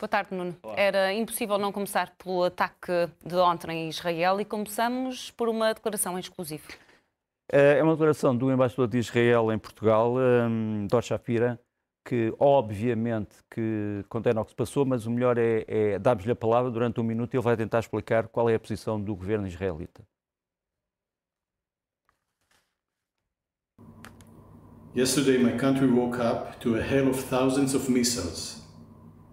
Boa tarde, Nuno. Era impossível não começar pelo ataque de ontem em Israel e começamos por uma declaração em exclusivo. É uma declaração do embaixador de Israel em Portugal, um, Dor Shapira, que obviamente que condena o que se passou, mas o melhor é, é dar-lhe a palavra durante um minuto e ele vai tentar explicar qual é a posição do governo israelita. Yesterday my country woke up to a hail of thousands of missiles.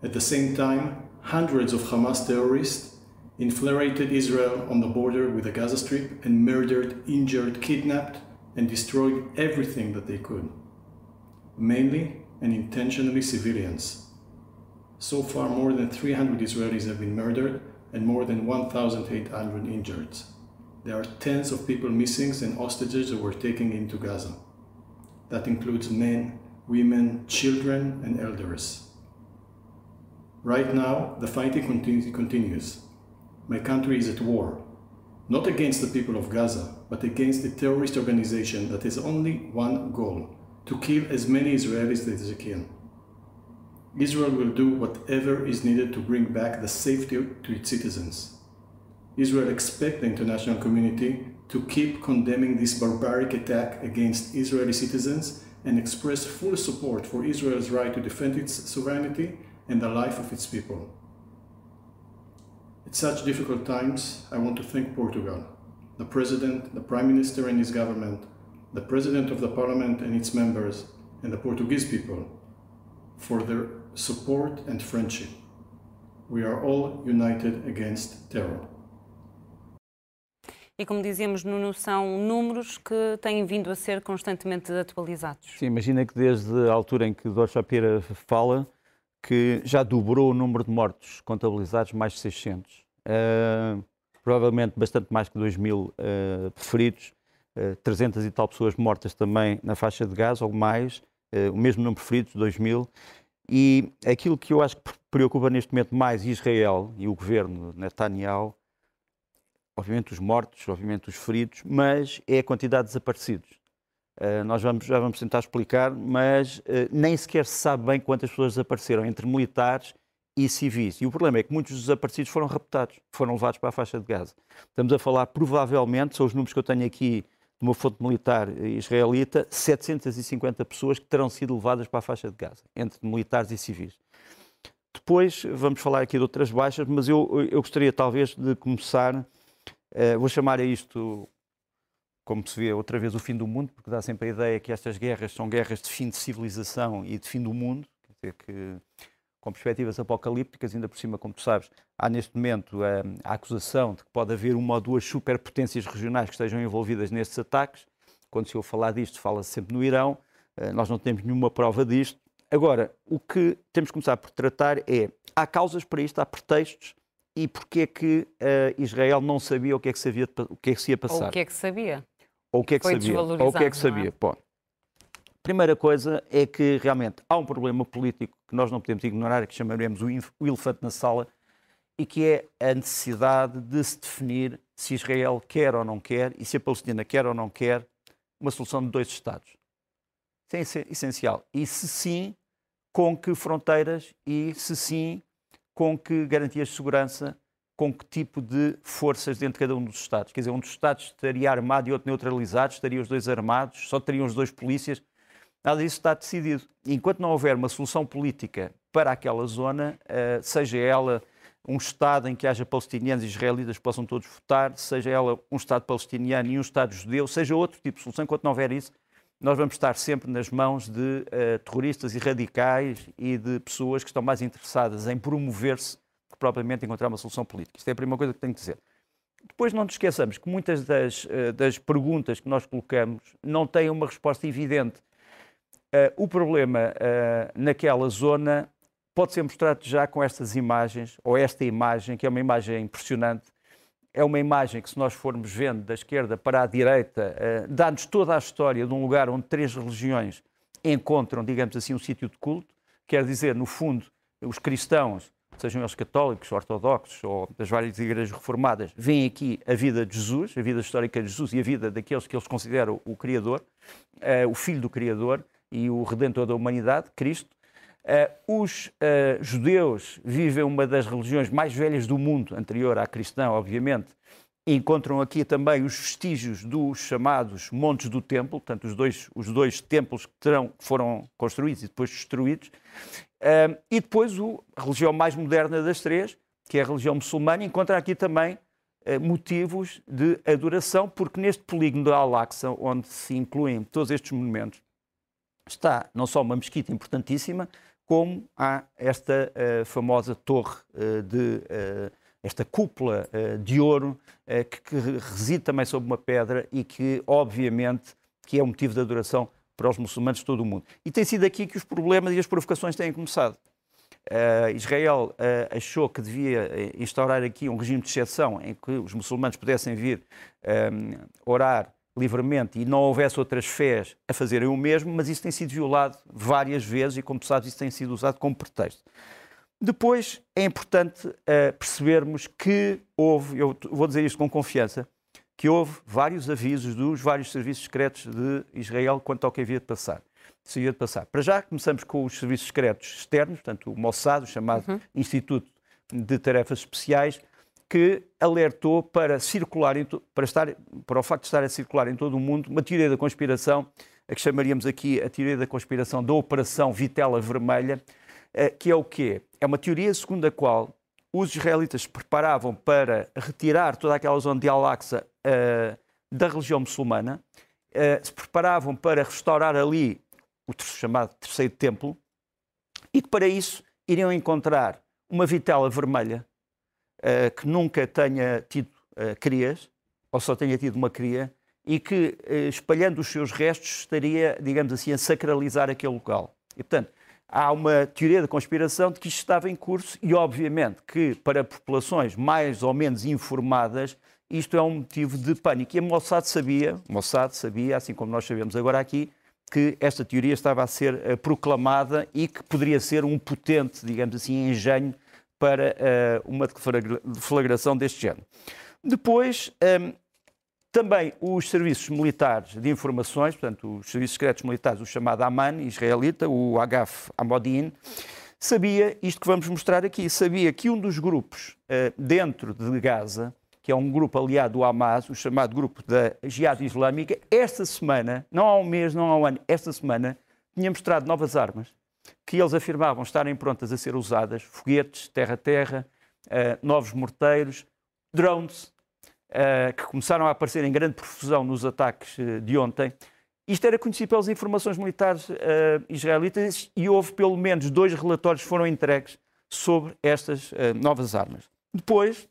At the same time, hundreds of Hamas terrorists infiltrated Israel on the border with the Gaza Strip and murdered, injured, kidnapped, and destroyed everything that they could. Mainly and intentionally civilians. So far, more than 300 Israelis have been murdered and more than 1,800 injured. There are tens of people missing and hostages that were taken into Gaza. That includes men, women, children, and elders. Right now, the fighting continu- continues. My country is at war, not against the people of Gaza, but against a terrorist organization that has only one goal to kill as many Israelis as they can. Israel will do whatever is needed to bring back the safety to its citizens. Israel expects the international community to keep condemning this barbaric attack against Israeli citizens and express full support for Israel's right to defend its sovereignty and the life of its people. At such difficult times, I want to thank Portugal, the President, the Prime Minister and his government, the President of the Parliament and its members, and the Portuguese people for their support and friendship. We are all united against terror. E como dizíamos, Nuno, são números que têm vindo a ser constantemente atualizados. Sim, imagina que desde a altura em que Dor Shapira fala, que já dobrou o número de mortos contabilizados, mais de 600. Uh, provavelmente bastante mais que 2 mil uh, feridos, uh, 300 e tal pessoas mortas também na faixa de gás, ou mais, o mesmo número de feridos, 2 mil. E aquilo que eu acho que preocupa neste momento mais Israel e o governo Netanyahu, obviamente os mortos, obviamente os feridos, mas é a quantidade de desaparecidos. Uh, nós vamos, já vamos tentar explicar, mas uh, nem sequer se sabe bem quantas pessoas desapareceram entre militares e civis. E o problema é que muitos dos desaparecidos foram raptados, foram levados para a faixa de Gaza. Estamos a falar, provavelmente, são os números que eu tenho aqui de uma fonte militar israelita, 750 pessoas que terão sido levadas para a faixa de Gaza, entre militares e civis. Depois vamos falar aqui de outras baixas, mas eu, eu gostaria talvez de começar, uh, vou chamar a isto como se vê outra vez o fim do mundo, porque dá sempre a ideia que estas guerras são guerras de fim de civilização e de fim do mundo, quer dizer que com perspectivas apocalípticas, ainda por cima, como tu sabes, há neste momento a, a acusação de que pode haver uma ou duas superpotências regionais que estejam envolvidas nestes ataques. Quando se ouve falar disto, fala-se sempre no Irão. Nós não temos nenhuma prova disto. Agora, o que temos que começar por tratar é, há causas para isto, há pretextos, e porquê é que uh, Israel não sabia o que é que, sabia, o que, é que se ia passar. Ou o que é que sabia. Ou o que é que Foi sabia. Ou o que é que sabia. É? Bom, primeira coisa é que realmente há um problema político que nós não podemos ignorar, que chamaremos o elefante na sala, e que é a necessidade de se definir se Israel quer ou não quer, e se a Palestina quer ou não quer, uma solução de dois Estados. Isso é essencial. E se sim, com que fronteiras e se sim, com que garantias de segurança, com que tipo de forças dentro de cada um dos Estados. Quer dizer, um dos Estados estaria armado e outro neutralizado, estariam os dois armados, só teriam os dois polícias. Nada disso está decidido. Enquanto não houver uma solução política para aquela zona, seja ela um Estado em que haja palestinianos e israelitas que possam todos votar, seja ela um Estado palestiniano e um Estado judeu, seja outro tipo de solução, enquanto não houver isso, nós vamos estar sempre nas mãos de uh, terroristas e radicais e de pessoas que estão mais interessadas em promover-se que propriamente encontrar uma solução política. Isto é a primeira coisa que tenho que dizer. Depois não nos esqueçamos que muitas das, uh, das perguntas que nós colocamos não têm uma resposta evidente. Uh, o problema naquela zona pode ser mostrado já com estas imagens, ou esta imagem, que é uma imagem impressionante. É uma imagem que, se nós formos vendo da esquerda para a direita, dá-nos toda a história de um lugar onde três religiões encontram, digamos assim, um sítio de culto. Quer dizer, no fundo, os cristãos, sejam eles católicos, ortodoxos ou das várias igrejas reformadas, veem aqui a vida de Jesus, a vida histórica de Jesus e a vida daqueles que eles consideram o Criador, uh, o Filho do Criador e o Redentor da humanidade, Cristo. Uh, os uh, judeus vivem uma das religiões mais velhas do mundo, anterior à cristã, obviamente. Encontram aqui também os vestígios dos chamados Montes do Templo, portanto, os dois, os dois templos que terão, foram construídos e depois destruídos. Uh, e depois o, a religião mais moderna das três, que é a religião muçulmana, encontra aqui também motivos de adoração, porque neste polígono de Al-Aqsa, onde se incluem todos estes monumentos, está não só uma mesquita importantíssima, como há esta uh, famosa torre uh, de uh, esta cúpula de ouro que, que, reside também sobre uma pedra e que obviamente que é um motivo de adoração para os muçulmanos de todo o mundo. E tem sido aqui que os problemas e as provocações têm começado. Israel achou que devia instaurar aqui um regime de exceção em que os muçulmanos pudessem vir orar livremente e não houvesse outras fés a fazerem o mesmo, mas isso tem sido violado várias vezes e, como sabes, isso tem sido usado como pretexto. Depois é importante uh, percebermos que houve, eu vou dizer isto com confiança, que houve vários avisos dos vários serviços secretos de Israel quanto ao que havia de passar. Se havia de passar. Para já, começamos com os serviços secretos externos, portanto, o Mossad, o chamado uhum. Instituto de Tarefas Especiais, que alertou para circular, para, estar, para o facto de estar a circular em todo o mundo uma teoria da conspiração, a que chamaríamos aqui a teoria da conspiração da Operação Vitela Vermelha, que é o quê? É uma teoria segundo a qual os israelitas preparavam para retirar toda aquela zona de Al-Aqsa uh, da religião muçulmana, uh, se preparavam para restaurar ali o chamado Terceiro Templo, e que para isso iriam encontrar uma vitela vermelha uh, que nunca tenha tido crias, ou só tenha tido uma cria, e que, espalhando os seus restos, estaria, digamos assim, a sacralizar aquele local. E, portanto, há uma teoria da conspiração de que isto estava em curso e, obviamente, que para populações mais ou menos informadas, isto é um motivo de pânico. E a Mossad sabia, Mossad sabia, assim como nós sabemos agora aqui, que esta teoria estava a ser uh, proclamada e que poderia ser um potente, digamos assim, engenho para uh, uma deflagração deste género. Depois, um, ehm, também os serviços militares de informações, portanto, os serviços secretos militares, o chamado Aman israelita, o Agaf Amodin, sabia isto que vamos mostrar aqui, sabia que um dos grupos uh, dentro de Gaza, que é um grupo aliado ao Hamas, o chamado grupo da Jihad Islâmica, esta semana, não há um mês, não há um ano, esta semana, tinha mostrado novas armas que eles afirmavam estarem prontas a ser usadas, foguetes, terra-terra, uh, novos morteiros, drones, que começaram a aparecer em grande profusão nos ataques uh, de ontem. Isto era conhecido pelas informações militares israelitas e houve pelo menos dois relatórios que foram entregues sobre estas novas armas. Depois,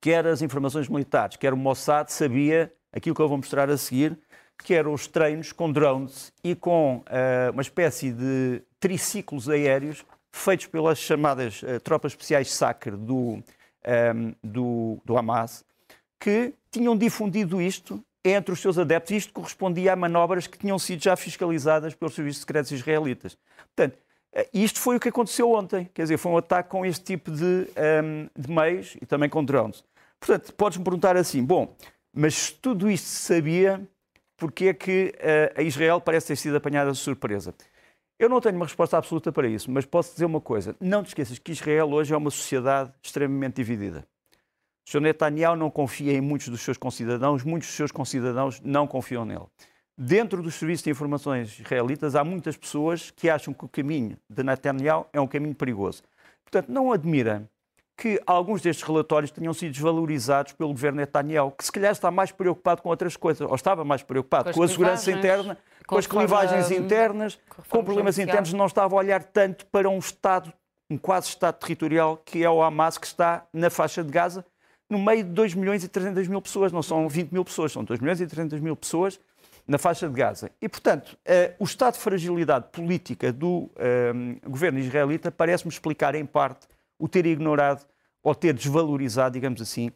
quer as informações militares, quer o Mossad sabia aquilo que eu vou mostrar a seguir, que eram os treinos com drones e com uh, uma espécie de triciclos aéreos feitos pelas chamadas uh, tropas especiais SACR do, um, ehm, do, do Hamas, que tinham difundido isto entre os seus adeptos. Isto correspondia a manobras que tinham sido já fiscalizadas pelos serviços secretos israelitas. Portanto, eh, isto foi o que aconteceu ontem. Quer dizer, foi um ataque com este tipo de, um, ehm, de meios e também com drones. Portanto, podes-me perguntar assim, bom, mas tudo isto se sabia, porque é que uh, a Israel parece ter sido apanhada de surpresa. Eu não tenho uma resposta absoluta para isso, mas posso dizer uma coisa. Não te esqueças que Israel hoje é uma sociedade extremamente dividida. O Sr. Netanyahu não confia em muitos dos seus concidadãos, muitos dos seus concidadãos não confiam nele. Dentro dos serviços de informações israelitas, há muitas pessoas que acham que o caminho de Netanyahu é um caminho perigoso. Portanto, não admira que alguns destes relatórios tenham sido desvalorizados pelo governo Netanyahu, que se calhar está mais preocupado com outras coisas, ou estava mais preocupado com, com a segurança interna, com, as clivagens internas, com problemas judicial. internos, não estava a olhar tanto para um Estado, um quase Estado territorial, que é o Hamas, que está na faixa de Gaza, no meio de 2 milhões e 300 mil pessoas. Não são 20 mil pessoas, são 2 milhões e 300 mil pessoas na faixa de Gaza. E, portanto, uh, o estado de fragilidade política do governo israelita parece-me explicar, em parte, o ter ignorado ou ter desvalorizado, digamos assim,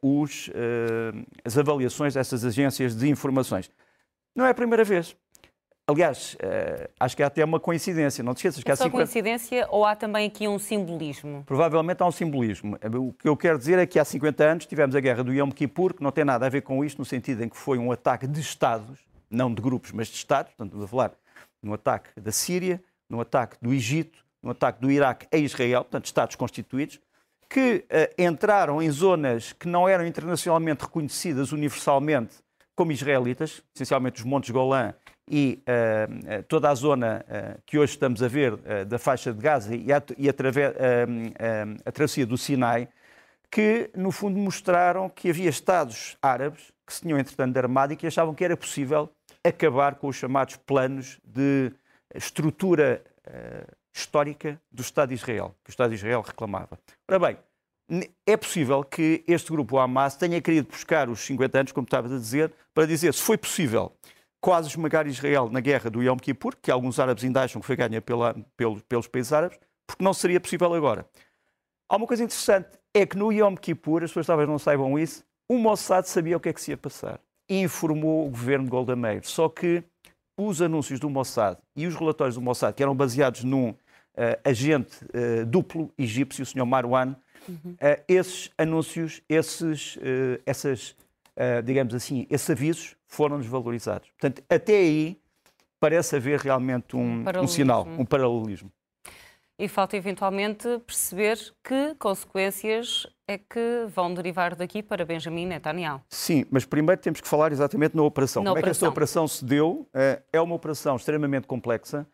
os, as avaliações dessas agências de informações. Não é a primeira vez. Aliás, uh, acho que há até uma coincidência, não te esqueças que é há só 50... coincidência ou há também aqui um simbolismo? Provavelmente há um simbolismo. O que eu quero dizer é que há 50 anos tivemos a guerra do Yom Kippur, que não tem nada a ver com isto, no sentido em que foi um ataque de Estados, não de grupos, mas de Estados, portanto, a falar no ataque da Síria, no ataque do Egito, no ataque do Iraque a Israel, portanto, Estados constituídos, que uh, entraram em zonas que não eram internacionalmente reconhecidas universalmente como israelitas, essencialmente os Montes Golã e uh, toda a zona uh, que hoje estamos a ver uh, da faixa de Gaza e, a, e através, a travessia do Sinai, que no fundo mostraram que havia Estados árabes que se tinham entretanto armado e que achavam que era possível acabar com os chamados planos de estrutura histórica do Estado de Israel, que o Estado de Israel reclamava. Ora bem, é possível que este grupo, o Hamas, tenha querido buscar os 50 anos, como estavas a dizer, para dizer se foi possível quase esmagar Israel na guerra do Yom Kippur, que alguns árabes ainda acham que foi ganha pela, pelos, pelos países árabes, porque não seria possível agora. Há uma coisa interessante, é que no Yom Kippur, as pessoas talvez não saibam isso, o Mossad sabia o que é que se ia passar e informou o governo de Golda Meir. Só que os anúncios do Mossad e os relatórios do Mossad, que eram baseados num uh, agente uh, duplo egípcio, o Sr. Marwan, uhum. uh, esses anúncios, esses, essas, digamos assim, esses avisos foram desvalorizados. Portanto, até aí parece haver realmente um, um, um sinal, um paralelismo. E falta eventualmente perceber que consequências é que vão derivar daqui para Benjamin Netanyahu. Sim, mas primeiro temos que falar exatamente na operação. Na Como operação. é que esta operação se deu? É uma operação extremamente complexa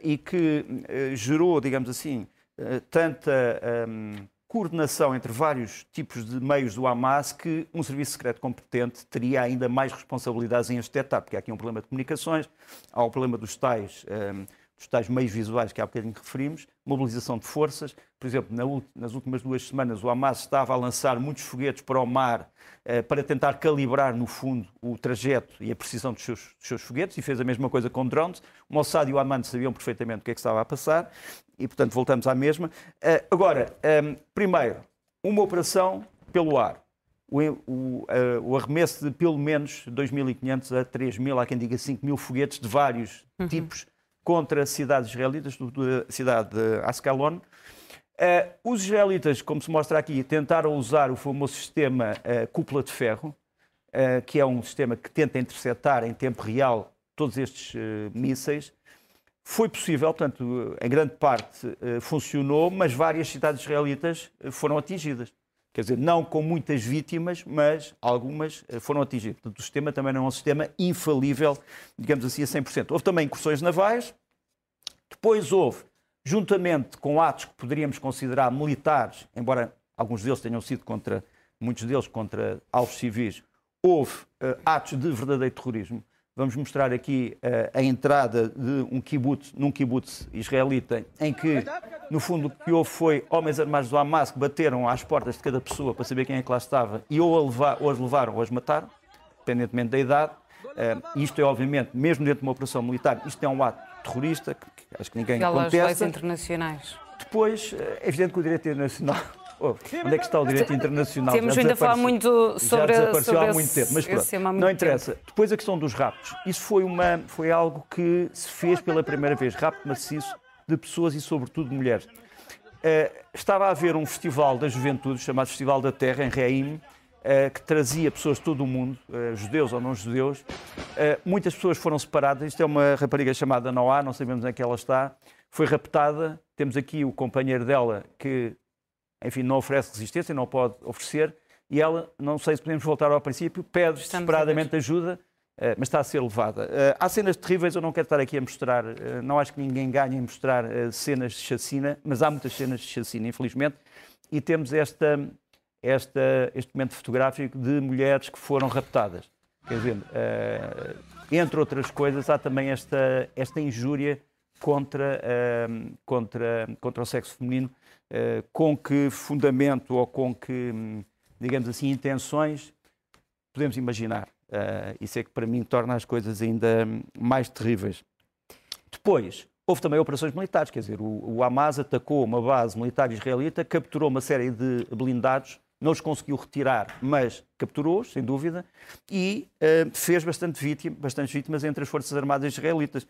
e que gerou, digamos assim, tanta ehm, coordenação entre vários tipos de meios do Hamas que um serviço secreto competente teria ainda mais responsabilidades em este etapa, porque há aqui um problema de comunicações, há o problema dos tais, um, ehm, dos tais meios visuais que há bocadinho referimos, mobilização de forças. Por exemplo, na, nas últimas duas semanas o Hamas estava a lançar muitos foguetes para o mar uh, para tentar calibrar, no fundo, o trajeto e a precisão dos seus, dos seus foguetes e fez a mesma coisa com drones. O Mossad e o Amman sabiam perfeitamente o que é que estava a passar e, portanto, voltamos à mesma. Uh, agora, um, ehm, primeiro, uma operação pelo ar. O, o, uh, o, arremesso de pelo menos 2.500 a 3.000, há quem diga 5.000 foguetes de vários uhum. tipos contra cidades israelitas, da cidade de Ascalon. Uh, os israelitas, como se mostra aqui, tentaram usar o famoso sistema uh, cúpula de ferro, uh, que é um sistema que tenta interceptar em tempo real todos estes mísseis. Foi possível, portanto, em grande parte eh, funcionou, mas várias cidades israelitas eh, foram atingidas. Quer dizer, não com muitas vítimas, mas algumas eh, foram atingidas. Portanto, o sistema também não é um sistema infalível, digamos assim, a 100%. Houve também incursões navais, depois houve, juntamente com atos que poderíamos considerar militares, embora alguns deles tenham sido contra, muitos deles contra alvos civis, houve uh, atos de verdadeiro terrorismo. Vamos mostrar aqui uh, a entrada de um kibbutz, num kibbutz israelita, em que, no fundo, o que houve foi homens armados do Hamas que bateram às portas de cada pessoa para saber quem é que lá estava e ou, levar, ou as levaram ou as mataram, independentemente da idade. Uh, isto é, obviamente, mesmo dentro de uma operação militar, isto é um ato terrorista, que, que acho que ninguém contesta. leis internacionais. Depois, eh, é evidente que o direito internacional Oh, onde é que está o direito internacional? Temos já ainda a falar muito sobre, já desapareceu sobre há muito tempo, mas pronto, não interessa. Tempo. Depois a questão dos raptos. Isso foi, uma, foi algo que se fez pela primeira vez, rapto maciço de pessoas e sobretudo de mulheres. Uh, estava a haver um festival da juventude chamado Festival da Terra, em Reim, uh, que trazia pessoas de todo o mundo, uh, judeus ou não judeus. muitas pessoas foram separadas. Isto é uma rapariga chamada Noá, não sabemos onde é que ela está. Foi raptada. Temos aqui o companheiro dela que enfim, não oferece resistência, não pode oferecer, e ela, não sei se podemos voltar ao princípio, pede Estamos desesperadamente ajuda, eh, mas está a ser levada. Eh, há cenas terríveis, eu não quero estar aqui a mostrar, eh, não acho que ninguém ganhe em mostrar cenas de chacina, mas há muitas cenas de chacina, infelizmente, e temos esta, esta, este momento fotográfico de mulheres que foram raptadas. Quer dizer, entre outras coisas, há também esta, esta injúria contra, contra, contra o sexo feminino, com que fundamento ou com que, hum, digamos assim, intenções podemos imaginar. Uh, isso é que para mim torna as coisas ainda mais terríveis. Depois, houve também operações militares, quer dizer, o, Hamas atacou uma base militar israelita, capturou uma série de blindados, não os conseguiu retirar, mas capturou-os, sem dúvida, e uh, fez bastante vítima, bastantes vítimas entre as Forças Armadas israelitas.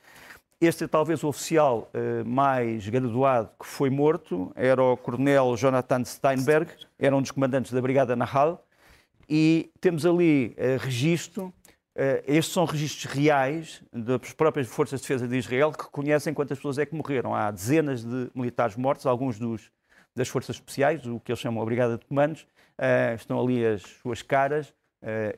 Este é talvez o oficial uh, mais graduado que foi morto, era o coronel Jonathan Steinberg, era um dos comandantes da Brigada Nahal, e temos ali uh, registro, uh, estes são registros reais das próprias Forças de Defesa de Israel que conhecem quantas pessoas é que morreram. Há dezenas de militares mortos, alguns dos, das Forças Especiais, o que eles chamam a Brigada de Comandos, estão ali as suas caras.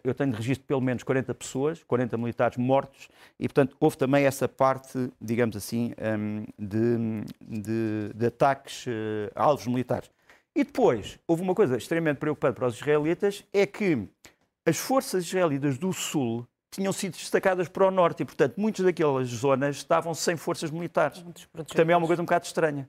Eu tenho registro de pelo menos 40 pessoas, 40 militares mortos, e portanto houve também essa parte, digamos assim, um, de, de, de, ataques a alvos militares. E depois, houve uma coisa extremamente preocupante para os israelitas, é que as forças israelitas do sul tinham sido destacadas para o norte e, portanto, muitas daquelas zonas estavam sem forças militares. Também é uma coisa um bocado estranha,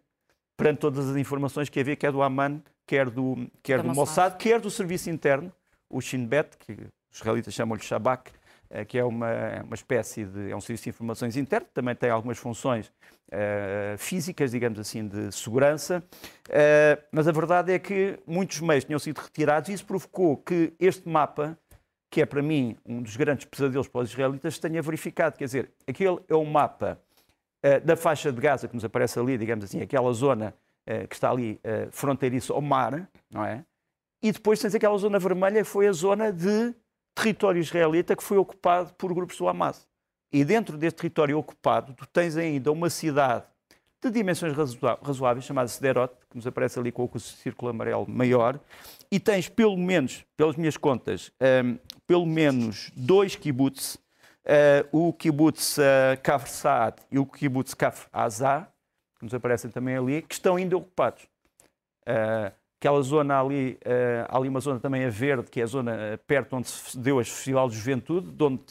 perante todas as informações que havia, quer do Amman, quer do, quer do Mossad, quer do serviço interno, o Shin Bet, que os israelitas chamam-lhe Shabak, eh, que é uma, uma espécie de. é um serviço de informações interno, também tem algumas funções uh, físicas, digamos assim, de segurança, uh, mas a verdade é que muitos meios tinham sido retirados e isso provocou que este mapa, que é para mim um dos grandes pesadelos para os israelitas, tenha verificado. Quer dizer, aquele é um mapa uh, da faixa de Gaza que nos aparece ali, digamos assim, aquela zona que está ali fronteiriça ao mar, não é? E depois tens aquela zona vermelha, que foi a zona de território israelita que foi ocupado por grupos do Hamas. E dentro desse território ocupado, tu tens ainda uma cidade de dimensões razoáveis, chamada Sderot, que nos aparece ali com o círculo amarelo maior, e tens pelo menos, pelas minhas contas, um, pelo menos dois kibbutz, uh, o kibbutz uh, Kafr Saad e o kibbutz Kafr Azah, que nos aparecem também ali, que estão ainda ocupados. Uh, aquela zona ali, uh, há ali uma zona também a verde, que é a zona uh, perto onde se deu a Festival de Juventude, de onde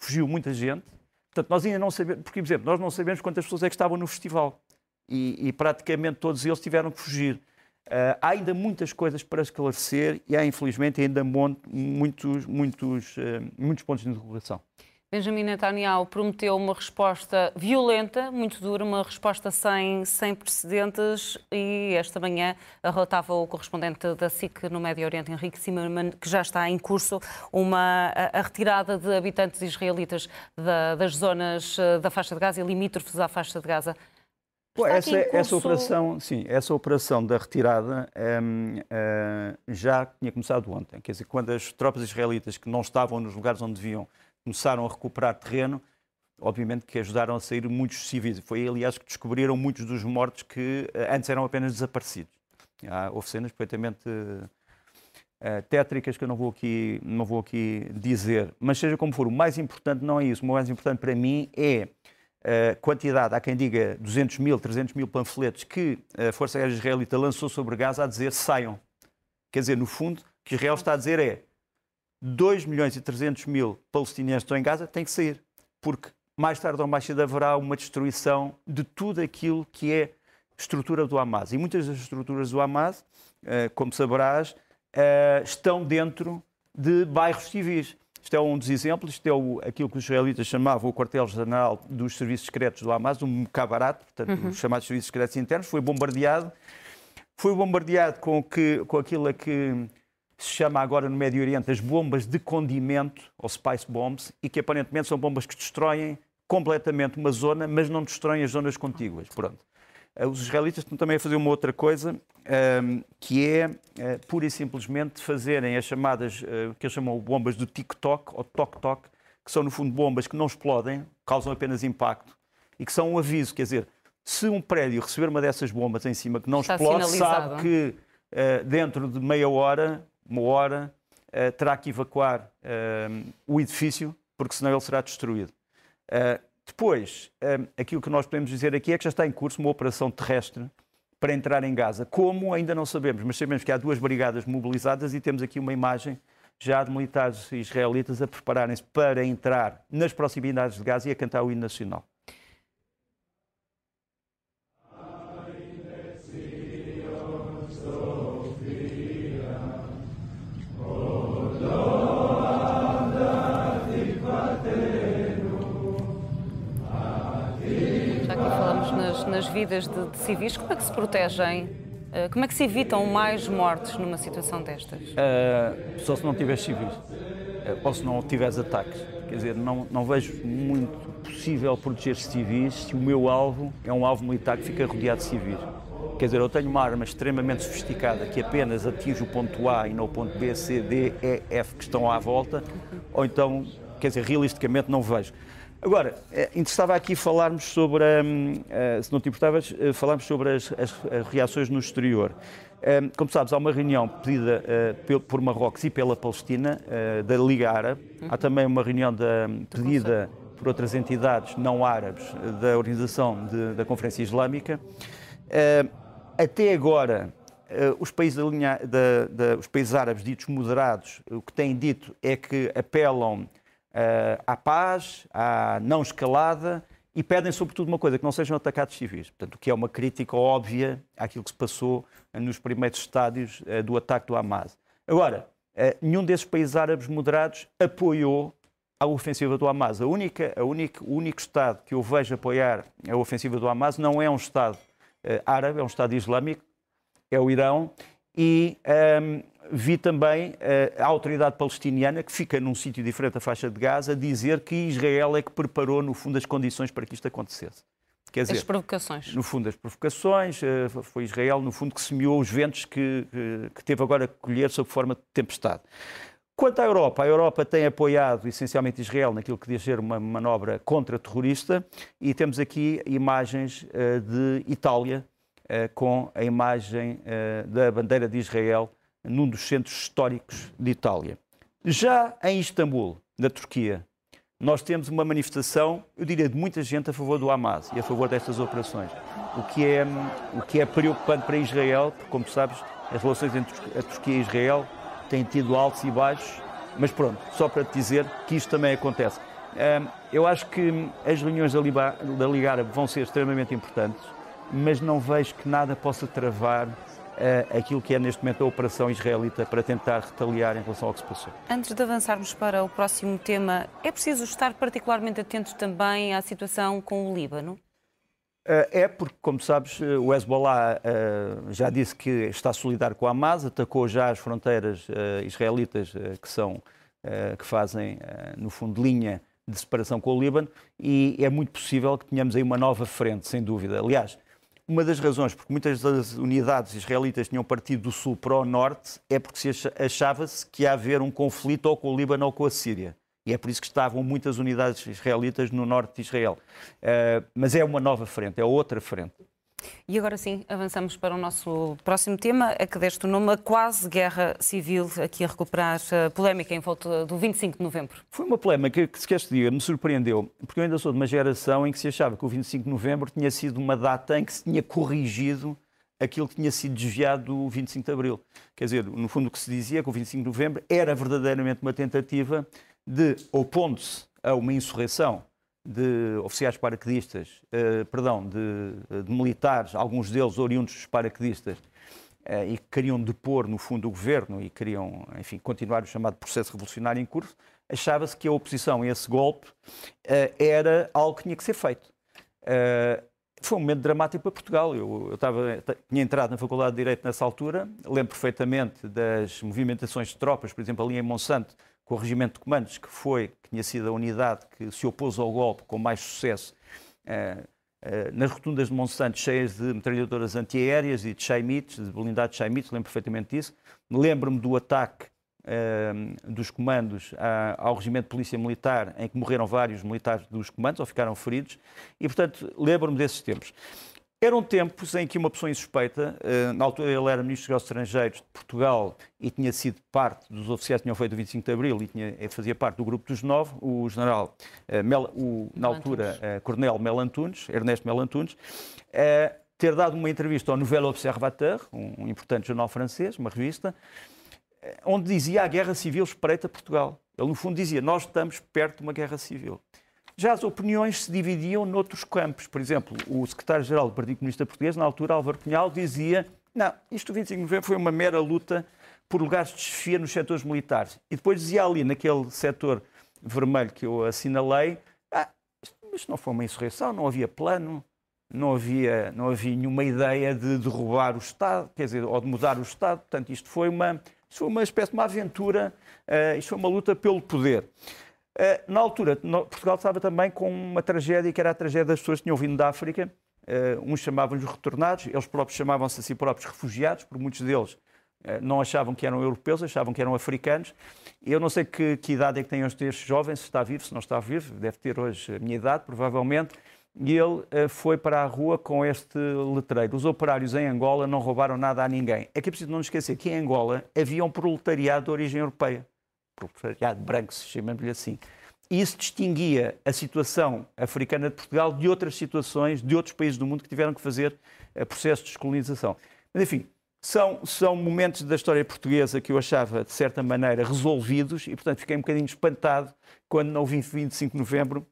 fugiu muita gente. Portanto, nós ainda não sabemos, porque, por exemplo, nós não sabemos quantas pessoas é que estavam no festival. E, e praticamente todos eles tiveram que fugir. Uh, há ainda muitas coisas para esclarecer e há, infelizmente, ainda muitos, muitos, muitos pontos de interrogação. Benjamin Netanyahu prometeu uma resposta violenta, muito dura, uma resposta sem, sem precedentes e esta manhã relatava o correspondente da SIC no Médio Oriente, Henrique Zimmermann, que já está em curso uma, a, a retirada de habitantes israelitas da, das zonas eh, da faixa de Gaza e limítrofes à faixa de Gaza. Pô, essa, curso... essa, operação, sim, essa operação da retirada um, uh, eh, já tinha começado ontem. Quer dizer, quando as tropas israelitas que não estavam nos lugares onde deviam começaram a recuperar terreno, obviamente que ajudaram a sair muitos civis. Foi, aliás, que descobriram muitos dos mortos que eh, antes eram apenas desaparecidos. Há, houve cenas perfeitamente uh, tétricas que eu não vou, aqui, não vou aqui dizer. Mas seja como for, o mais importante não é isso. O mais importante para mim é a quantidade, há quem diga 200 mil, 300 mil panfletos que a Força Aérea Israelita lançou sobre Gaza a dizer saiam. Quer dizer, no fundo, o que Israel está a dizer é 2 milhões e 300 mil palestinianos que estão em Gaza têm que sair, porque mais tarde ou mais cedo haverá uma destruição de tudo aquilo que é estrutura do Hamas. E muitas das estruturas do Hamas, eh, como saberás, eh, estão dentro de bairros civis. Isto é um dos exemplos, isto é o, aquilo que os israelitas chamavam o quartel-general dos serviços secretos do Hamas, um cabarat, portanto, uhum. os chamados serviços secretos internos, foi bombardeado. Foi bombardeado com, que, com aquilo a que se chama agora no Médio Oriente as bombas de condimento, ou spice bombs, e que aparentemente são bombas que destroem completamente uma zona, mas não destroem as zonas contíguas. Pronto. Eh, os israelitas estão também a fazer uma outra coisa, que é uh, pura e simplesmente fazerem as chamadas, uh, que eles chamam bombas do tic-toc ou toc-toc, que são no fundo bombas que não explodem, causam apenas impacto e que são um aviso. Quer dizer, se um prédio receber uma dessas bombas em cima que não Está explode, sabe que dentro de meia hora uma hora, uh, terá que evacuar uh, o edifício, porque senão ele será destruído. Uh, depois, aquilo que nós podemos dizer aqui é que já está em curso uma operação terrestre para entrar em Gaza. Como ainda não sabemos, mas sabemos que há duas brigadas mobilizadas e temos aqui uma imagem já de militares israelitas a prepararem-se para entrar nas proximidades de Gaza e a cantar o hino nacional. Vidas de, de civis. Como é que se protegem? Uh, como é que se evitam mais mortes numa situação destas? Uh, só se não tiveres civis. Uh, ou se não tiveres ataques. Quer dizer, não, não vejo muito possível proteger civis se o meu alvo é um alvo militar que fica rodeado de civis. Quer dizer, eu tenho uma arma extremamente sofisticada que apenas atinge o ponto A e não o ponto B, C, D, E, F que estão à volta, ou então, quer dizer, realisticamente não vejo. Agora, eh, interessava aqui falarmos sobre, hum, eh, se não te importavas, eh, falarmos sobre as, as, as reações no exterior. Hum, como sabes, há uma reunião pedida por Marrocos e pela Palestina, da Liga Árabe. Há também uma reunião da, pedida por outras entidades não árabes da Organização de, da Conferência Islâmica. Até agora, os países, linha, da, da, os países árabes ditos moderados, o que têm dito é que apelam à paz, à não escalada e pedem, sobretudo, uma coisa, que não sejam atacados civis. Portanto, o que é uma crítica óbvia àquilo que se passou nos primeiros estádios uh, do ataque do Hamas. Agora, nenhum desses países árabes moderados apoiou a ofensiva do Hamas. A única, a única, o único Estado que eu vejo apoiar a ofensiva do Hamas não é um Estado árabe, é um Estado islâmico, é o Irão, e um, ehm, vi também uh, a autoridade palestiniana, que fica num sítio diferente da faixa de Gaza, dizer que Israel é que preparou, no fundo, as condições para que isto acontecesse. Quer dizer, as provocações. No fundo, as provocações. Uh, foi Israel, no fundo, que semeou os ventos que, que, que teve agora a colher sob forma de tempestade. Quanto à Europa, a Europa tem apoiado essencialmente Israel naquilo que diz ser uma manobra contra-terrorista e temos aqui imagens uh, de Itália uh, com a imagem uh, da bandeira de Israel num dos centros históricos de Itália. Já em Istambul, na Turquia, nós temos uma manifestação, eu diria, de muita gente a favor do Hamas e a favor destas operações. O que é, o que é preocupante para Israel, porque, como sabes, as relações entre a Turquia e Israel têm tido altos e baixos, mas pronto, só para te dizer que isto também acontece. Eu acho que as reuniões da Liga Árabe vão ser extremamente importantes, mas não vejo que nada possa travar uh, aquilo que é neste momento a operação israelita para tentar retaliar em relação ao que se passou. Antes de avançarmos para o próximo tema, é preciso estar particularmente atento também à situação com o Líbano? Uh, é porque, como sabes, eh, o Hezbollah uh, já disse que está solidário com a Hamas, atacou já as fronteiras israelitas que são que fazem, no fundo, linha de separação com o Líbano e é muito possível que tenhamos aí uma nova frente, sem dúvida. Aliás, uma das razões porque muitas das unidades israelitas tinham partido do sul para o norte é porque se achava-se que ia haver um conflito ou com o Líbano ou com a Síria. E é por isso que estavam muitas unidades israelitas no norte de Israel. Uh, mas é uma nova frente, é outra frente. E agora sim, avançamos para o nosso próximo tema, a que deste o nome a quase guerra civil, aqui a recuperar a polémica em volta do 25 de novembro. Foi uma polémica que, se quer diga, me surpreendeu, porque eu ainda sou de uma geração em que se achava que o 25 de novembro tinha sido uma data em que se tinha corrigido aquilo que tinha sido desviado do 25 de abril. Quer dizer, no fundo o que se dizia é que o 25 de novembro era verdadeiramente uma tentativa de, opondo-se a uma insurreição de oficiais paraquedistas, uh, perdão, de, de, militares, alguns deles oriundos dos paraquedistas, uh, e que queriam depor, no fundo, o governo e queriam, enfim, continuar o chamado processo revolucionário em curso, achava-se que a oposição a esse golpe uh, era algo que tinha que ser feito. foi um momento dramático para Portugal. Eu, eu estava, tinha entrado na Faculdade de Direito nessa altura, lembro perfeitamente das movimentações de tropas, por exemplo, ali em Monsanto, com o Regimento de Comandos, que foi, que tinha sido a unidade que se opôs ao golpe com mais sucesso, eh, eh, nas rotundas de Monsanto cheias de metralhadoras antiaéreas e de Chaimites, de blindados Chaimites, lembro perfeitamente disso. Lembro-me do ataque eh, dos comandos ao Regimento de Polícia Militar, em que morreram vários militares dos comandos ou ficaram feridos, e, portanto, lembro-me desses tempos. Eram tempos em que uma pessoa insuspeita, eh, na altura ele era Ministro dos Estrangeiros de Portugal e tinha sido parte dos oficiais que tinham feito o 25 de Abril e tinha, eh, fazia parte do grupo dos nove, o general, eh, Mel, o, na altura, Coronel Mel Antunes, Ernesto Mel Antunes, ter dado uma entrevista ao Nouvel Observateur, um importante jornal francês, uma revista, onde dizia a guerra civil espreita Portugal. Ele, no fundo, dizia: Nós estamos perto de uma guerra civil. Já as opiniões se dividiam noutros campos. Por exemplo, o secretário-geral do Partido Comunista Português, na altura, Álvaro Cunhal, dizia não, isto do 25 de novembro foi uma mera luta por lugares de desfia nos setores militares. E depois dizia ali, naquele setor vermelho que eu assinalei, ah, isto não foi uma insurreição, não havia plano, não havia, não havia nenhuma ideia de derrubar o Estado, quer dizer, ou de mudar o Estado. Portanto, isto foi uma, isto foi uma espécie de uma aventura, uh, isto foi uma luta pelo poder. Uh, na altura, Portugal estava também com uma tragédia, que era a tragédia das pessoas que tinham vindo da África. Uh, uns chamavam-nos retornados, eles próprios chamavam-se a si próprios refugiados, por muitos deles não achavam que eram europeus, achavam que eram africanos. Eu não sei que, que idade é que têm estes jovens, se está vivo, se não está vivo, deve ter hoje a minha idade, provavelmente e ele foi para a rua com este letreiro. Os operários em Angola não roubaram nada a ninguém. É que é preciso não esquecer que em Angola havia um proletariado de origem europeia. Proletariado branco, se chama-lhe assim. E isso distinguia a situação africana de Portugal de outras situações de outros países do mundo que tiveram que fazer uh, processos de descolonização. Mas, enfim, são, são momentos da história portuguesa que eu achava, de certa maneira, resolvidos e, portanto, fiquei um bocadinho espantado quando, no 25 de novembro,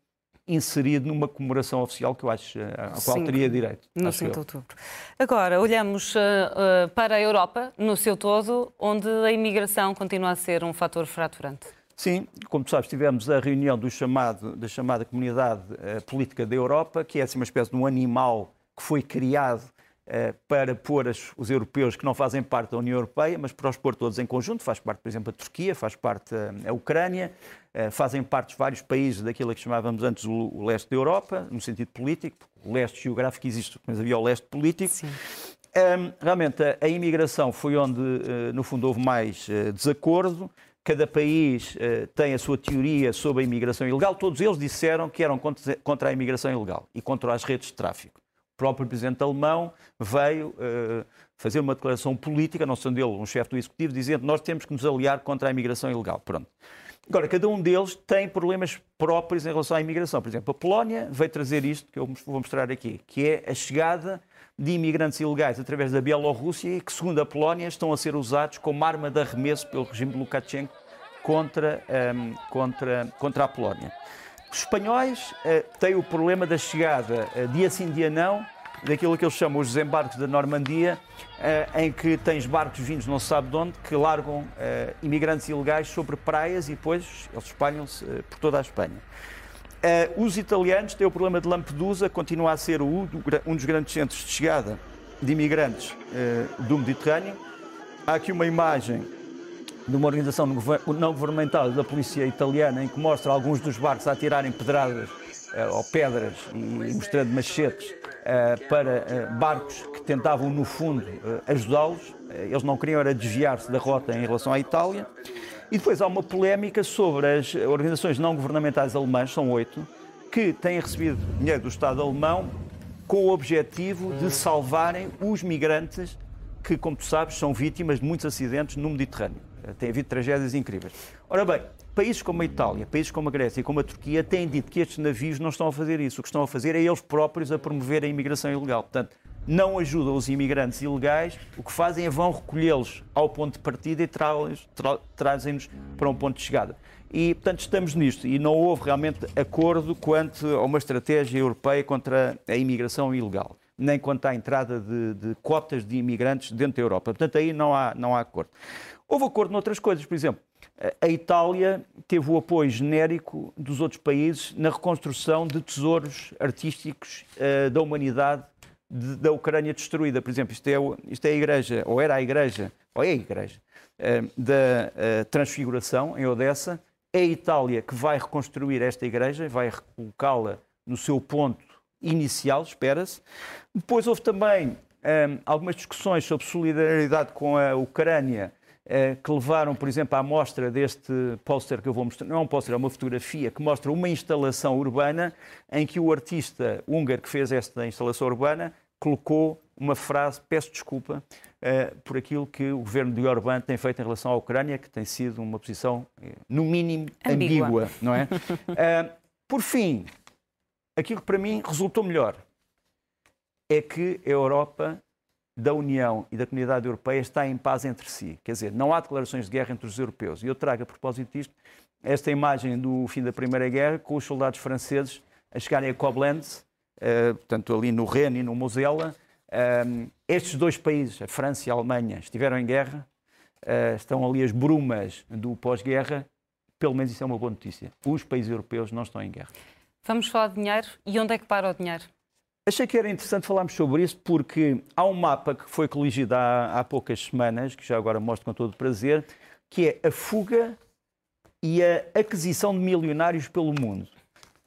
inserido numa comemoração oficial que eu acho eh, a qual teria direito. No 5 de outubro. Agora, olhamos uh, uh, para a Europa, no seu todo, onde a imigração continua a ser um fator fraturante. Sim, como tu sabes, tivemos a reunião do chamado, da chamada Comunidade uh, Política da Europa, que é assim uma espécie de um animal que foi criado eh, para pôr os europeus que não fazem parte da União Europeia, mas para os pôr todos em conjunto. Faz parte, por exemplo, a Turquia, faz parte a Ucrânia, eh, fazem parte vários países daquilo que chamávamos antes o, leste da Europa, no sentido político, o leste geográfico existe, mas havia o leste político. Um, realmente, a, a, imigração foi onde, uh, no fundo, houve mais uh, desacordo. Cada país tem a sua teoria sobre a imigração ilegal. Todos eles disseram que eram contra, a imigração ilegal e contra as redes de tráfico próprio presidente alemão veio fazer uma declaração política, não sendo ele um chefe do executivo, dizendo que nós temos que nos aliar contra a imigração ilegal. Pronto. Agora, cada um deles tem problemas próprios em relação à imigração. Por exemplo, a Polónia veio trazer isto que eu vou mostrar aqui, que é a chegada de imigrantes ilegais através da Bielorrússia que, segundo a Polónia, estão a ser usados como arma de arremesso pelo regime de Lukashenko contra, um, contra, contra a Polónia. Os espanhóis uh, têm o problema da chegada, uh, dia sim, dia não, daquilo que eles chamam os desembarques da Normandia, uh, em que tens barcos vindos não se sabe de onde, que largam imigrantes ilegais sobre praias e depois eles espalham-se por toda a Espanha. os italianos têm o problema de Lampedusa, continua a ser um dos grandes centros de chegada de imigrantes do Mediterrâneo. Há aqui uma imagem de uma organização não governamental da polícia italiana em que mostra alguns dos barcos a tirarem pedradas ou pedras e, mostrando machetes uh, para uh, barcos que tentavam, no fundo, ajudá-los. eles não queriam era desviar-se da rota em relação à Itália. E depois há uma polémica sobre as organizações não governamentais alemãs, são oito, que têm recebido dinheiro do Estado alemão com o objetivo de salvarem os migrantes que, como tu sabes, são vítimas de muitos acidentes no Mediterrâneo. Tem havido tragédias incríveis. Ora bem, países como a Itália, países como a Grécia e como a Turquia têm dito que estes navios não estão a fazer isso. O que estão a fazer é eles próprios a promover a imigração ilegal. Portanto, não ajudam os imigrantes ilegais, o que fazem é vão recolhê-los ao ponto de partida e trazem-nos para um ponto de chegada. E, portanto, estamos nisto. E não houve realmente acordo quanto a uma estratégia europeia contra a imigração ilegal, nem quanto à entrada de, de cotas de imigrantes dentro da Europa. Portanto, aí não há, não há acordo. Houve acordo noutras coisas, por exemplo, a Itália teve o apoio genérico dos outros países na reconstrução de tesouros artísticos uh, da humanidade de, da Ucrânia destruída. Por exemplo, isto é, isto é a igreja, ou era a igreja, ou é a igreja, uh, da uh, Transfiguração, em Odessa. É a Itália que vai reconstruir esta igreja, vai colocá-la no seu ponto inicial, espera-se. Depois houve também um, algumas discussões sobre solidariedade com a Ucrânia eh, que levaram, por exemplo, à mostra deste póster que eu vou mostrar, não é um póster, é uma fotografia que mostra uma instalação urbana em que o artista húngaro que fez esta instalação urbana colocou uma frase, peço desculpa, uh, por aquilo que o governo de Orbán tem feito em relação à Ucrânia, que tem sido uma posição, eh, no mínimo, ambígua, ambígua não é? por fim, aquilo que para mim resultou melhor é que a Europa da União e da Comunidade Europeia está em paz entre si. Quer dizer, não há declarações de guerra entre os europeus. E eu trago, a propósito disto, esta imagem do fim da Primeira Guerra, com os soldados franceses a chegarem a Koblenz, uh, portanto, ali no Reno e no Mosela. Uh, estes dois países, a França e a Alemanha, estiveram em guerra, uh, estão ali as brumas do pós-guerra. Pelo menos isso é uma boa notícia. Os países europeus não estão em guerra. Vamos falar de dinheiro. E onde é que para o dinheiro? Achei que era interessante falarmos sobre isso porque há um mapa que foi coligido há, há poucas semanas, que já agora mostro com todo prazer, que é a fuga e a aquisição de milionários pelo mundo.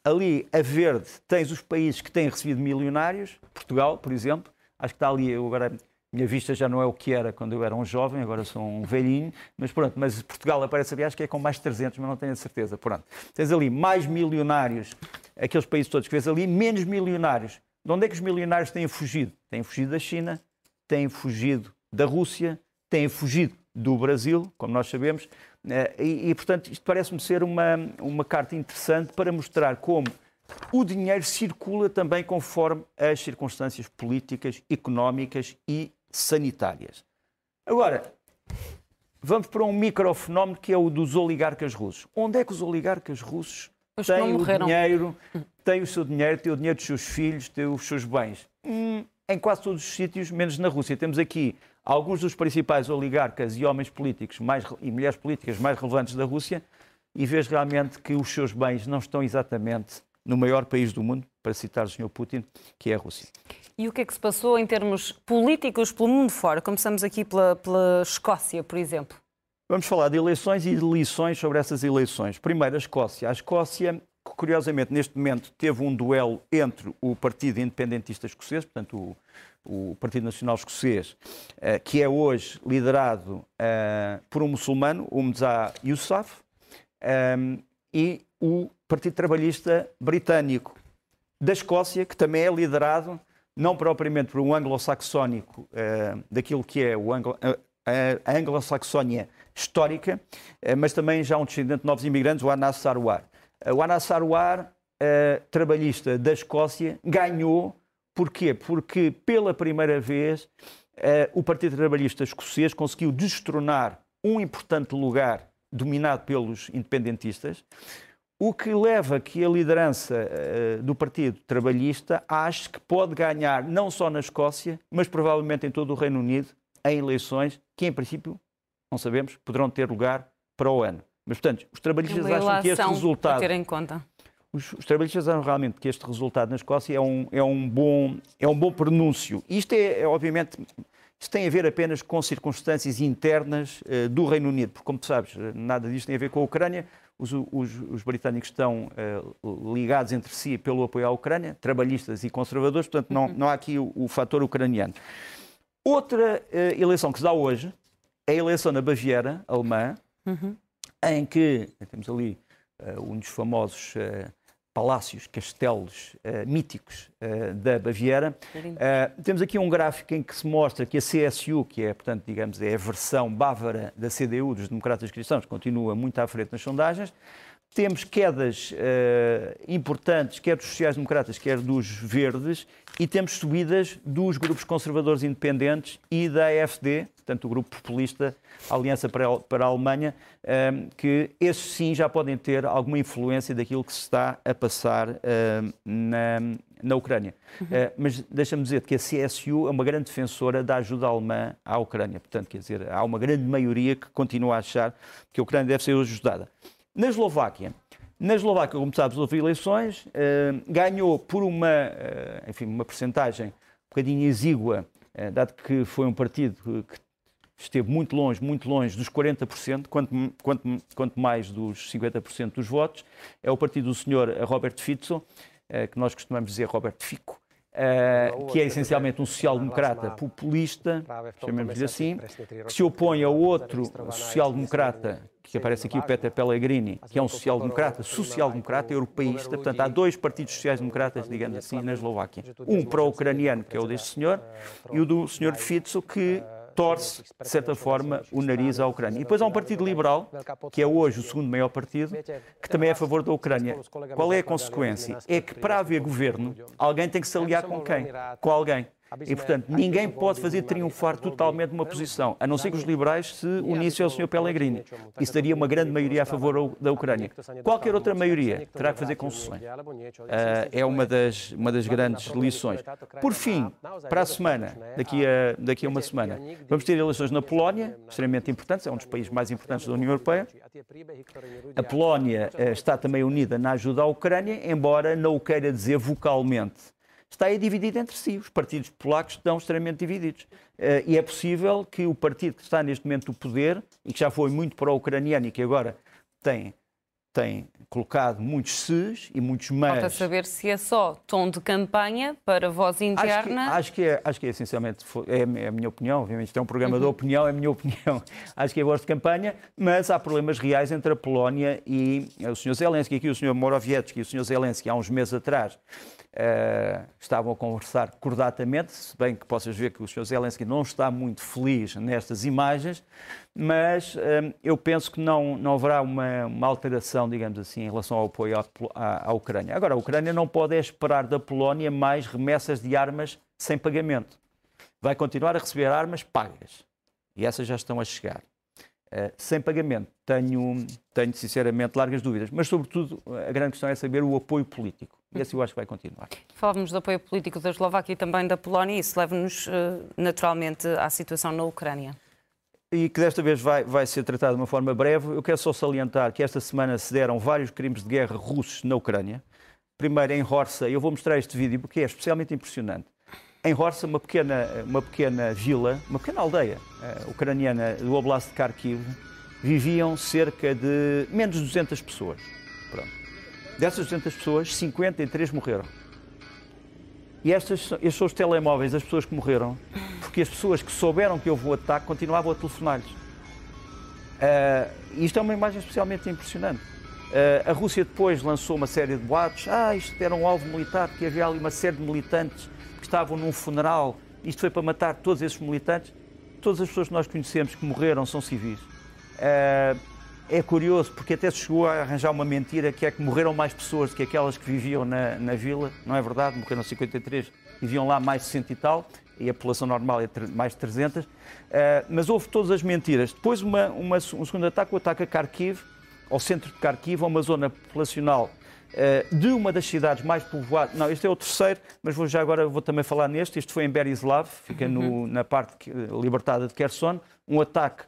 Ali, a verde, tens os países que têm recebido milionários, Portugal, por exemplo, acho que está ali, eu agora minha vista já não é o que era quando eu era um jovem, agora sou um velhinho, mas pronto, mas Portugal aparece ali, acho que é com mais de 300, mas não tenho a certeza. Pronto. Tens ali mais milionários, aqueles países todos que vês ali, menos milionários. De onde é que os milionários têm fugido? Têm fugido da China, têm fugido da Rússia, têm fugido do Brasil, como nós sabemos, eh, e, e portanto, isto parece-me ser uma, uma carta interessante para mostrar como o dinheiro circula também conforme as circunstâncias políticas, económicas e sanitárias. Agora, vamos para um microfenómeno que é o dos oligarcas russos. Onde é que os oligarcas russos os têm o dinheiro, têm o seu dinheiro, têm o dinheiro dos seus filhos, têm os seus bens? Hum, em quase todos os sítios, menos na Rússia. Temos aqui alguns dos principais oligarcas e homens políticos mais, e mulheres políticas mais relevantes da Rússia e vês realmente que os seus bens não estão exatamente no maior país do mundo, para citar o Sr. Putin, que é a Rússia. E o que é que se passou em termos políticos pelo mundo fora? Começamos aqui pela, pela Escócia, por exemplo. Vamos falar de eleições e de lições sobre essas eleições. Primeiro, a Escócia. A Escócia, curiosamente, neste momento, teve um duelo entre o Partido Independentista Escocês, portanto, o, o Partido Nacional Escocês, uh, que é hoje liderado uh, por um muçulmano, o Mzah Yousaf, eh, e o Partido Trabalhista Britânico da Escócia, que também é liderado não propriamente por um anglo-saxónico daquilo que é o anglo, a anglo-saxónia histórica, uh, mas também já um descendente de novos imigrantes, o Anas Sarwar. o Anas Sarwar, trabalhista da Escócia, ganhou, porquê? Porque pela primeira vez o Partido Trabalhista Escocês conseguiu destronar um importante lugar dominado pelos independentistas, o que leva que a liderança do Partido Trabalhista ache que pode ganhar não só na Escócia, mas provavelmente em todo o Reino Unido, em eleições que, em princípio, não sabemos, poderão ter lugar para o ano. Mas, portanto, os trabalhistas acham que este resultado. Ter em conta. Os, os, trabalhistas acham realmente que este resultado na Escócia é um, é um, bom, é um bom pronúncio. Isto é, é obviamente, isto tem a ver apenas com circunstâncias internas uh, do Reino Unido, porque, como tu sabes, nada disto tem a ver com a Ucrânia os, os, os britânicos estão uh, ligados entre si pelo apoio à Ucrânia, trabalhistas e conservadores, portanto não, uhum. não há aqui o, o fator ucraniano. Outra uh, eleição que se dá hoje a eleição na Baviera, alemã, uhum. em que temos ali uh, um dos famosos palácios, castelos uh, míticos uh, da Baviera. Uh, temos aqui um gráfico em que se mostra que a CSU, que é, portanto, digamos, é a versão bávara da CDU, dos democratas cristãos, continua muito à frente nas sondagens. Temos quedas importantes, quer dos sociais-democratas, quer dos verdes, e temos subidas dos grupos conservadores independentes e da AFD, portanto, o grupo populista Aliança para, a Alemanha, ehm, que esses sim já podem ter alguma influência daquilo que se está a passar ehm, na, na Ucrânia. Uhum. Uh, mas deixa-me dizer que a CSU é uma grande defensora da ajuda alemã à Ucrânia. Portanto, quer dizer, há uma grande maioria que continua a achar que a Ucrânia deve ser ajudada. Na Eslováquia, na Eslováquia, como sabes, houve eleições, uh, ganhou por uma, uh, enfim, uma percentagem um bocadinho exígua, uh, dado que foi um partido que esteve muito longe, muito longe dos 40%, quanto, quanto, quanto mais dos 50% dos votos. É o partido do senhor Robert eh, que nós costumamos dizer Robert Fico, Uh, que é essencialmente um social-democrata populista, chamemos-lhe assim, que se opõe a outro social-democrata, que aparece aqui, o Peter Pellegrini, que é um social-democrata, social-democrata europeísta. Portanto, há dois partidos sociais-democratas, digamos assim, na Eslováquia. Um pró-ucraniano, que é o deste senhor, e o do senhor Fico, que torce, de certa forma, o nariz à Ucrânia. E depois há um partido liberal, que é hoje o segundo maior partido, que também é a favor da Ucrânia. Qual é a consequência? É que para haver governo, alguém tem que se aliar com quem? Com alguém. E, portanto, ninguém pode fazer triunfar totalmente uma posição, a não ser que os liberais se unissem ao Sr. Pellegrini. Isso daria uma grande maioria a favor da Ucrânia. Qualquer outra maioria terá que fazer concessões. Uh, é uma das, uma das grandes lições. Por fim, para a semana, daqui a, daqui a uma semana, vamos ter eleições na Polónia, extremamente importantes, é um dos países mais importantes da União Europeia. A Polónia uh, está também unida na ajuda à Ucrânia, embora não o queira dizer vocalmente está aí dividido entre si. Os partidos polacos estão extremamente divididos. Uh, e é possível que o partido que está neste momento no poder, e que já foi muito pró-ucraniano e que agora tem tem colocado muitos ses e muitos mas. Falta saber se é só tom de campanha para voz interna. Acho que, acho que, é, acho que é essencialmente, é, é a minha opinião, obviamente isto é um programa uhum. de opinião, é a minha opinião. Acho que é voz de campanha, mas há problemas reais entre a Polónia e o Sr. Zelensky. Aqui o Sr. Morawiecki e o Sr. Zelensky, há uns meses atrás, Uh, estavam a conversar cordatamente, se bem que possas ver que o Sr. Zelensky não está muito feliz nestas imagens, mas uh, eu penso que não, não haverá uma, uma, alteração, digamos assim, em relação ao apoio à, à, Ucrânia. Agora, a Ucrânia não pode esperar da Polónia mais remessas de armas sem pagamento. Vai continuar a receber armas pagas. E essas já estão a chegar. Uh, sem pagamento. Tenho, tenho, sinceramente, largas dúvidas. Mas, sobretudo, a grande questão é saber o apoio político. E assim eu acho que vai continuar. Falávamos do apoio político da Eslováquia e também da Polónia, e isso leva-nos uh, naturalmente à situação na Ucrânia. E que desta vez vai, vai ser tratado de uma forma breve. Eu quero só salientar que esta semana se deram vários crimes de guerra russos na Ucrânia. Primeiro em Horsa, eu vou mostrar este vídeo porque é especialmente impressionante. Em Horsa, uma pequena, uma pequena vila, uma pequena aldeia uh, ucraniana do Oblast de Kharkiv, viviam cerca de menos de 200 pessoas. Pronto. Dessas 200 pessoas, 53 morreram. E estas, estes são os telemóveis das pessoas que morreram, porque as pessoas que souberam que houve o ataque continuavam a telefonar-lhes. Uh, isto é uma imagem especialmente impressionante. Uh, a Rússia depois lançou uma série de boatos. Ah, isto era um alvo militar, porque havia ali uma série de militantes que estavam num funeral. Isto foi para matar todos esses militantes. Todas as pessoas que nós conhecemos que morreram são civis. Uh, é curioso porque até se chegou a arranjar uma mentira que é que morreram mais pessoas do que aquelas que viviam na, na vila. Não é verdade? Morreram 53, viviam lá mais 60 e tal, e a população normal é mais de 300. Uh, eh, mas houve todas as mentiras. Depois, uma, uma, um segundo ataque, o ataque a Kharkiv, ao centro de Kharkiv, a uma zona populacional uh, de uma das cidades mais povoadas. Não, este é o terceiro, mas vou já agora vou também falar neste. Este foi em Berislav, fica no, uhum. na parte libertada de Kherson. Um ataque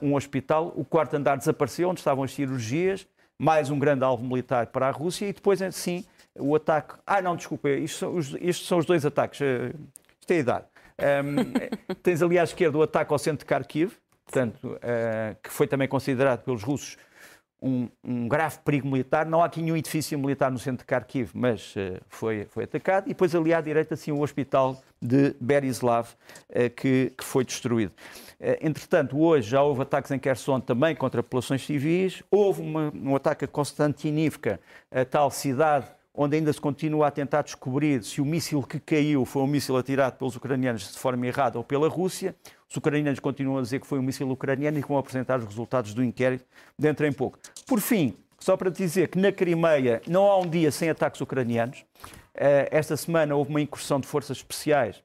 um hospital, o quarto andar desapareceu, onde estavam as cirurgias, mais um grande alvo militar para a Rússia, e depois, assim, o ataque. Ah, não, desculpa, isto são os, estes são os dois ataques. Eh, isto é a idade. Um, tens ali à esquerda o ataque ao centro de Kharkiv, portanto, uh, que foi também considerado pelos russos um, um, grave perigo militar. Não há aqui nenhum edifício militar no centro de Kharkiv, mas uh, foi, foi atacado. E depois ali à direita, assim, o hospital de Berislav, uh, que, que foi destruído. Uh, entretanto, hoje já houve ataques em Kherson também contra populações civis. Houve uma, um ataque a Konstantinivka, a tal cidade onde ainda se continua a tentar descobrir se o míssil que caiu foi um míssil atirado pelos ucranianos de forma errada ou pela Rússia. Os ucranianos continuam a dizer que foi um míssil ucraniano e vão apresentar os resultados do inquérito dentro em pouco. Por fim, só para dizer que na Crimeia não há um dia sem ataques ucranianos. Eh, esta semana houve uma incursão de forças especiais.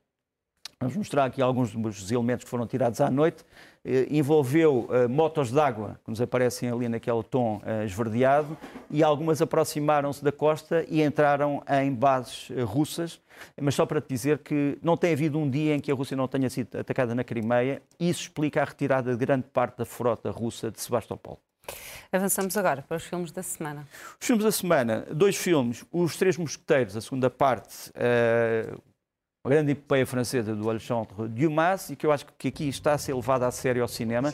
Vamos mostrar aqui alguns dos elementos que foram tirados à noite. Eh, envolveu uh, motos d'água, que nos aparecem ali naquele tom uh, esverdeado, e algumas aproximaram-se da costa e entraram em bases uh, russas. Mas só para te dizer que não tem havido um dia em que a Rússia não tenha sido atacada na Crimeia. Isso explica a retirada de grande parte da frota russa de Sebastopol. Avançamos agora para os filmes da semana. Os filmes da semana, dois filmes. Os Três Mosqueteiros, a segunda parte, uma grande epopeia francesa do Alexandre Dumas e que eu acho que aqui está a ser levada a sério ao cinema.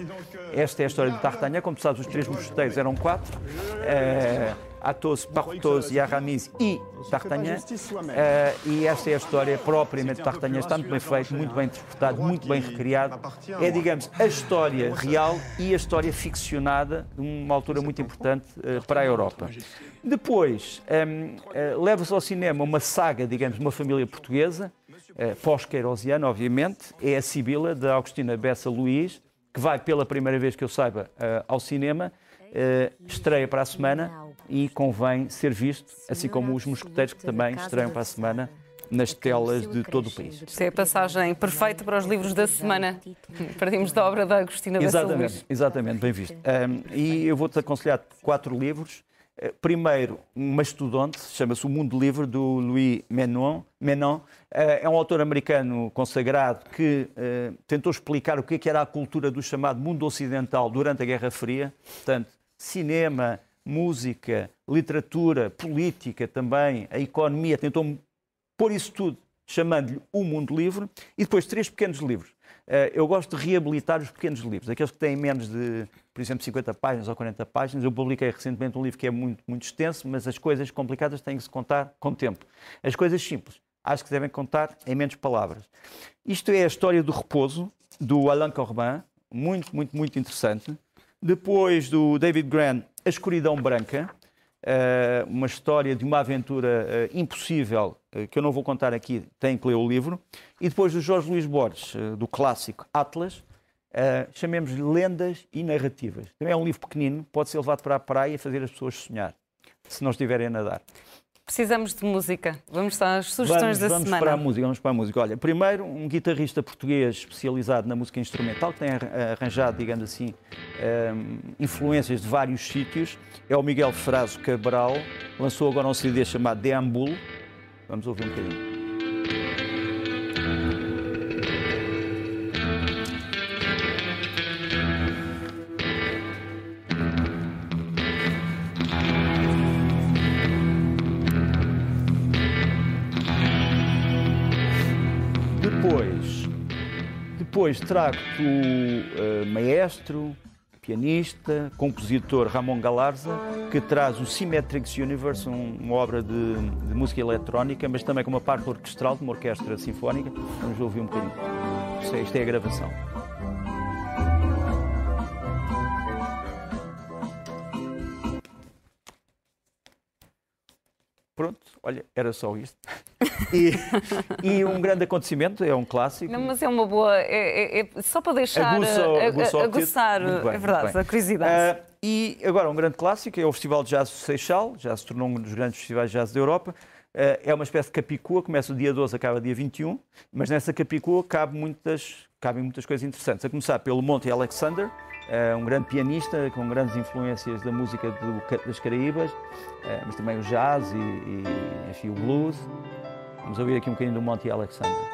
Esta é a história de D'Artagnan. Como tu sabes, os três mosqueteiros eram quatro. Uh, Athos, Porthos, Aramis e D'Artagnan. Uh, e esta é a história propriamente de D'Artagnan. Está muito bem feito, muito bem interpretado, muito bem recriado. É, digamos, a história real e a história ficcionada de uma altura muito importante uh, para a Europa. Depois, um, uh, leva-se ao cinema uma saga, digamos, de uma família portuguesa, eh, pós-queirosiano, obviamente, é a Sibila, de Augustina Bessa Luís, que vai pela primeira vez que eu saiba eh, ao cinema, eh, estreia para a semana e convém ser visto, assim como os mosqueteiros que também estreiam para a semana nas telas de todo o país. Isto é a passagem perfeita para os livros da semana. Perdimos da obra da Agostina Bessa Exatamente, exatamente, bem visto. Um, e eu vou-te aconselhar quatro livros. Eh, primeiro, um mastodonte, chama-se O Mundo Livre, do Louis Menon. Menon eh, é um autor americano consagrado que uh, tentou explicar o que era a cultura do chamado mundo ocidental durante a Guerra Fria. Portanto, cinema, música, literatura, política também, a economia. Tentou pôr isso tudo, chamando-lhe O Mundo Livre, e depois três pequenos livros. Uh, eu gosto de reabilitar os pequenos livros, aqueles que têm menos de, por exemplo, 50 páginas ou 40 páginas. Eu publiquei recentemente um livro que é muito, muito extenso, mas as coisas complicadas têm que se contar com tempo. As coisas simples, acho que devem contar em menos palavras. Isto é a história do repouso, do Alain Corbin, muito, muito, muito interessante. Depois do David Grant, A Escuridão Branca, uh, uma história de uma aventura uh, impossível, que eu não vou contar aqui, tem que ler o livro. E depois do Jorge Luís Borges, do clássico Atlas, chamemos-lhe Lendas e Narrativas. Também é um livro pequenino, pode ser levado para a praia e fazer as pessoas sonhar, se não estiverem a nadar. Precisamos de música. Vamos às sugestões vamos, da vamos semana. Para a música, vamos para a música. Olha, primeiro, um guitarrista português especializado na música instrumental, que tem arranjado, digamos assim, um, ehm, influências de vários sítios, é o Miguel Fraso Cabral. Lançou agora um CD chamado Deambulo. Vamos ouvir um bocadinho. Depois trago-te o uh, maestro, pianista, compositor Ramon Galarza, que traz o Symmetrics Universe, um, uma obra de, de, música eletrónica, mas também com uma parte orquestral de uma orquestra sinfónica. Vamos ouvir um bocadinho. Isto é, isto é a gravação. Olha, era só isto. E, e, um grande acontecimento, é um clássico. Não, mas é uma boa. É, é, é só para deixar. Aguça, aguça aguçar, bem, é verdade, a curiosidade. Uh, e agora, um grande clássico é o Festival de Jazz Seixal, já se tornou um dos grandes festivais de jazz da Europa. Uh, é uma espécie de capicua, começa o dia 12, acaba dia 21, mas nessa capicua cabe muitas, cabem muitas coisas interessantes. A começar pelo Monte Alexander, um grande pianista com grandes influências da música do, das Caraíbas, é, mas também o jazz e, e enfim, o blues. Vamos ouvir aqui um bocadinho do Monty Alexander.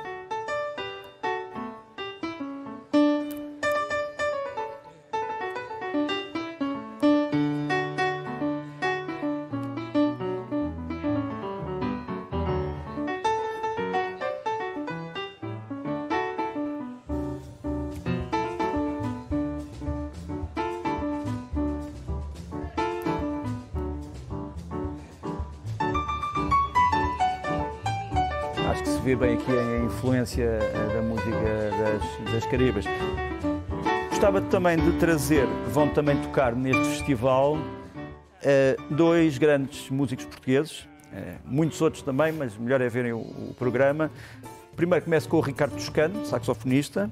Vê bem aqui a influência eh, da música das, das Caribas. Gostava também de trazer, vão também tocar neste festival, eh, dois grandes músicos portugueses, eh, muitos outros também, mas melhor é verem o, programa. Primeiro começo com o Ricardo Toscano, saxofonista,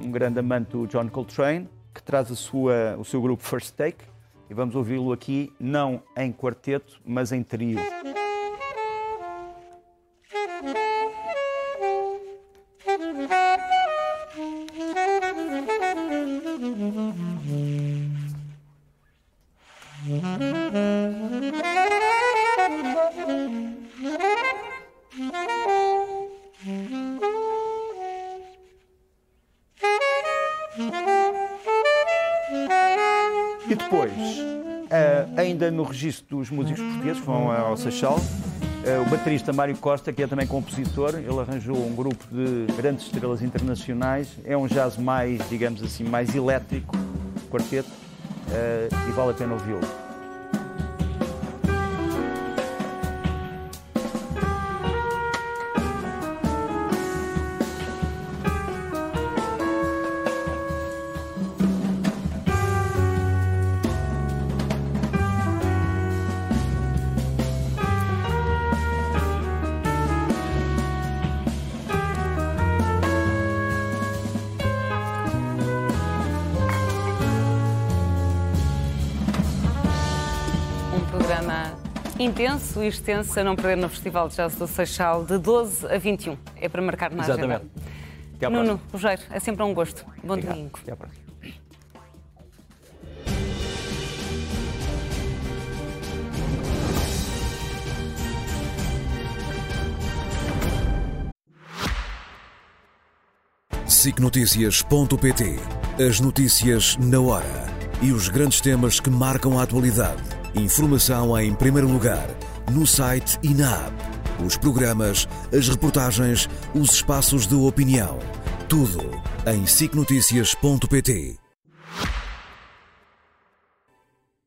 um grande amante do John Coltrane, que traz sua, o seu grupo First Take, e vamos ouvi-lo aqui, não em quarteto, mas em trio. No registro dos músicos portugueses, vão ao Seixal, eh, o baterista Mário Costa, que é também compositor, ele arranjou um grupo de grandes estrelas internacionais. É um jazz mais, digamos assim, mais elétrico, quarteto, eh, e vale a pena ouvi-lo. Intenso e extenso a não perder no Festival de Jazz do Seixal de 12 a 21. É para marcar na Exatamente. agenda. Até à Nuno, Rogério, é sempre um gosto. Bom Obrigado. domingo. Até à próxima. SICNotícias.pt As notícias na hora e os grandes temas que marcam a atualidade Informação em primeiro lugar, no site e na app. Os programas, as reportagens, os espaços de opinião. Tudo em sicnoticias.pt.